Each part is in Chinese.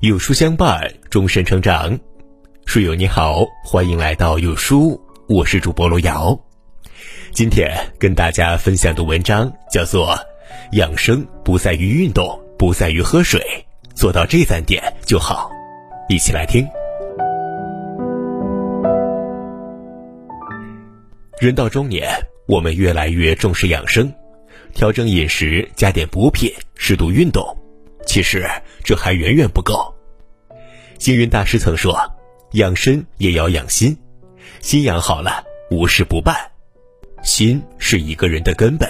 有书相伴，终身成长。书友你好，欢迎来到有书，我是主播罗瑶。今天跟大家分享的文章叫做《养生不在于运动，不在于喝水，做到这三点就好》。一起来听。人到中年，我们越来越重视养生，调整饮食，加点补品，适度运动。其实这还远远不够。星云大师曾说：“养生也要养心，心养好了，无事不办。心是一个人的根本，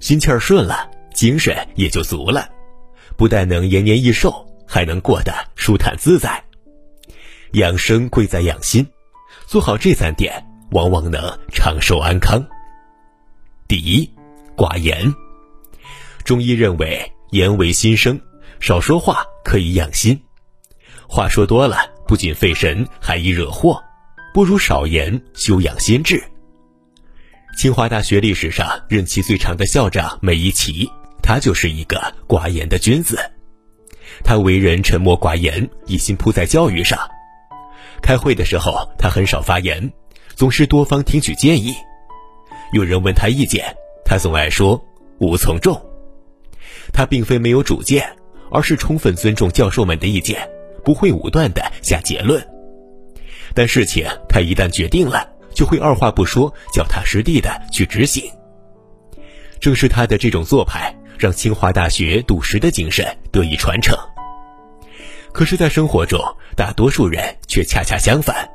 心气儿顺了，精神也就足了，不但能延年益寿，还能过得舒坦自在。养生贵在养心，做好这三点，往往能长寿安康。第一，寡言。中医认为，言为心声。”少说话可以养心，话说多了不仅费神，还易惹祸，不如少言，修养心智。清华大学历史上任期最长的校长梅贻琦，他就是一个寡言的君子。他为人沉默寡言，一心扑在教育上。开会的时候，他很少发言，总是多方听取建议。有人问他意见，他总爱说“无从众”。他并非没有主见。而是充分尊重教授们的意见，不会武断的下结论。但事情他一旦决定了，就会二话不说，脚踏实地的去执行。正是他的这种做派，让清华大学笃实的精神得以传承。可是，在生活中，大多数人却恰恰相反：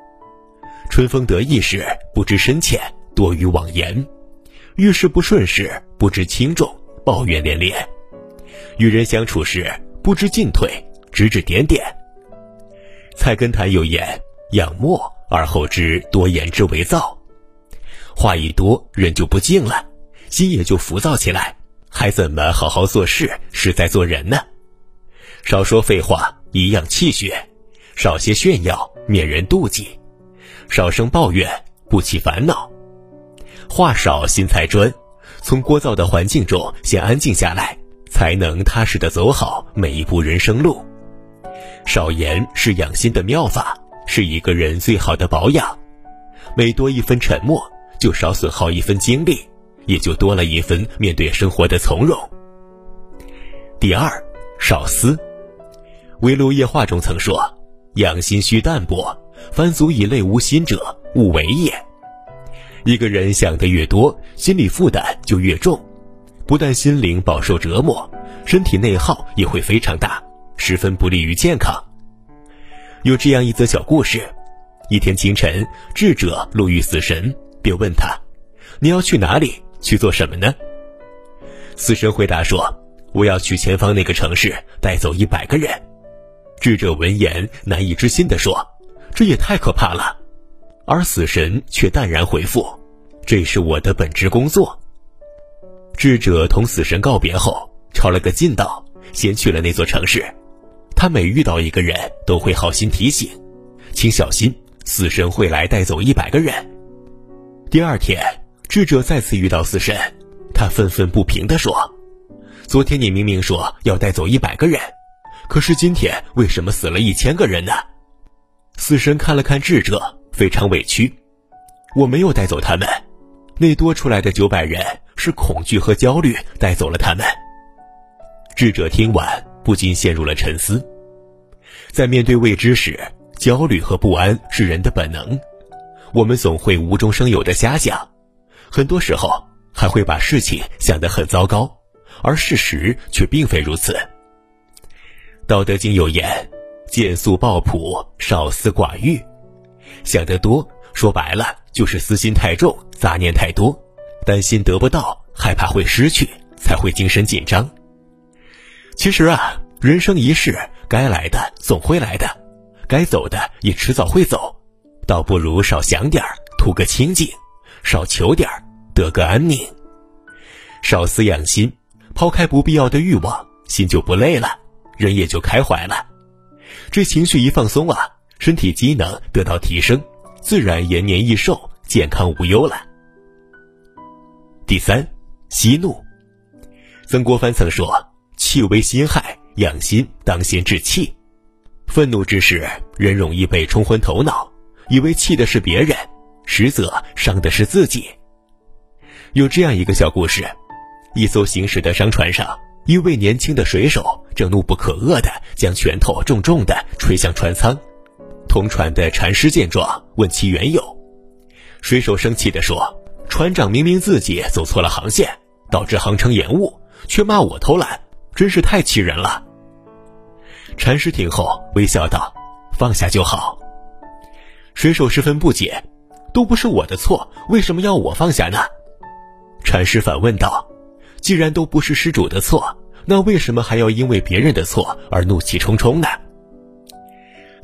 春风得意时不知深浅，多于妄言；遇事不顺时不知轻重，抱怨连连；与人相处时，不知进退，指指点点。菜根谭有言：“养默而后知多言之为躁。”话一多，人就不静了，心也就浮躁起来，还怎么好好做事、实在做人呢？少说废话，颐养气血；少些炫耀，免人妒忌；少生抱怨，不起烦恼。话少心才专，从聒噪的环境中先安静下来。才能踏实的走好每一步人生路。少言是养心的妙法，是一个人最好的保养。每多一分沉默，就少损耗一分精力，也就多了一分面对生活的从容。第二，少思。《围炉夜话》中曾说：“养心须淡泊，凡足以累无心者，勿为也。”一个人想的越多，心理负担就越重。不但心灵饱受折磨，身体内耗也会非常大，十分不利于健康。有这样一则小故事：一天清晨，智者路遇死神，便问他：“你要去哪里？去做什么呢？”死神回答说：“我要去前方那个城市，带走一百个人。”智者闻言难以置信地说：“这也太可怕了。”而死神却淡然回复：“这是我的本职工作。”智者同死神告别后，抄了个近道，先去了那座城市。他每遇到一个人，都会好心提醒：“请小心，死神会来带走一百个人。”第二天，智者再次遇到死神，他愤愤不平地说：“昨天你明明说要带走一百个人，可是今天为什么死了一千个人呢？”死神看了看智者，非常委屈：“我没有带走他们，那多出来的九百人。”是恐惧和焦虑带走了他们。智者听完，不禁陷入了沉思。在面对未知时，焦虑和不安是人的本能。我们总会无中生有的瞎想，很多时候还会把事情想得很糟糕，而事实却并非如此。道德经有言：“见素抱朴，少思寡欲。”想得多，说白了就是私心太重，杂念太多。担心得不到，害怕会失去，才会精神紧张。其实啊，人生一世，该来的总会来的，该走的也迟早会走，倒不如少想点儿，图个清静；少求点儿，得个安宁。少思养心，抛开不必要的欲望，心就不累了，人也就开怀了。这情绪一放松啊，身体机能得到提升，自然延年益寿，健康无忧了。第三，息怒。曾国藩曾说：“气为心害，养心当先治气。”愤怒之时，人容易被冲昏头脑，以为气的是别人，实则伤的是自己。有这样一个小故事：一艘行驶的商船上，一位年轻的水手正怒不可遏地将拳头重重地捶向船舱。同船的禅师见状，问其缘由。水手生气地说：“船长明明自己走错了航线，导致航程延误，却骂我偷懒，真是太气人了。”禅师听后微笑道：“放下就好。”水手十分不解：“都不是我的错，为什么要我放下呢？”禅师反问道：“既然都不是施主的错，那为什么还要因为别人的错而怒气冲冲呢？”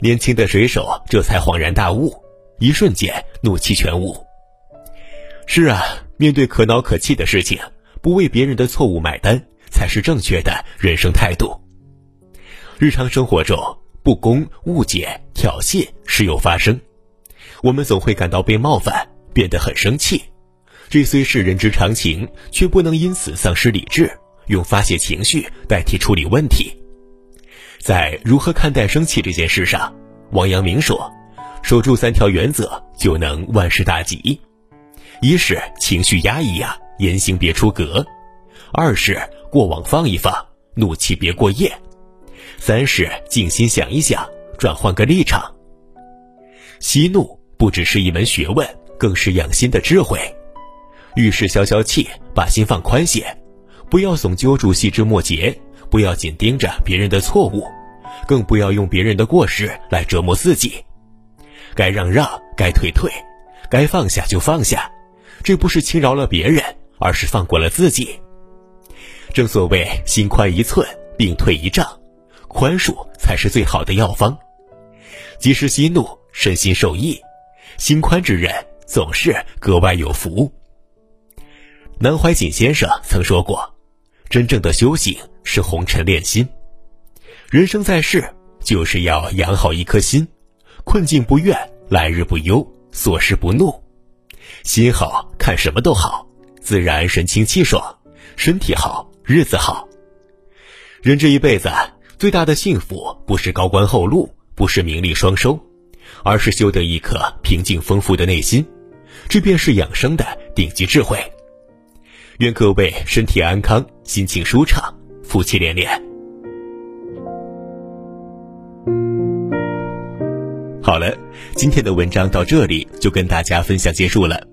年轻的水手这才恍然大悟，一瞬间怒气全无。是啊，面对可恼可气的事情，不为别人的错误买单，才是正确的人生态度。日常生活中，不公、误解、挑衅时有发生，我们总会感到被冒犯，变得很生气。这虽是人之常情，却不能因此丧失理智，用发泄情绪代替处理问题。在如何看待生气这件事上，王阳明说：“守住三条原则，就能万事大吉。一是情绪压抑呀，言行别出格；二是过往放一放，怒气别过夜；三是静心想一想，转换个立场。息怒不只是一门学问，更是养心的智慧。遇事消消气，把心放宽些，不要总揪住细枝末节。”不要紧盯着别人的错误，更不要用别人的过失来折磨自己。该让让，该退退，该放下就放下。这不是轻饶了别人，而是放过了自己。正所谓心宽一寸，病退一丈，宽恕才是最好的药方。及时息怒，身心受益，心宽之人总是格外有福。南怀瑾先生曾说过：“真正的修行。”是红尘炼心，人生在世就是要养好一颗心，困境不怨，来日不忧，琐事不怒，心好看什么都好，自然神清气爽，身体好，日子好。人这一辈子最大的幸福，不是高官厚禄，不是名利双收，而是修得一颗平静丰富的内心，这便是养生的顶级智慧。愿各位身体安康，心情舒畅。福气连连。好了，今天的文章到这里就跟大家分享结束了。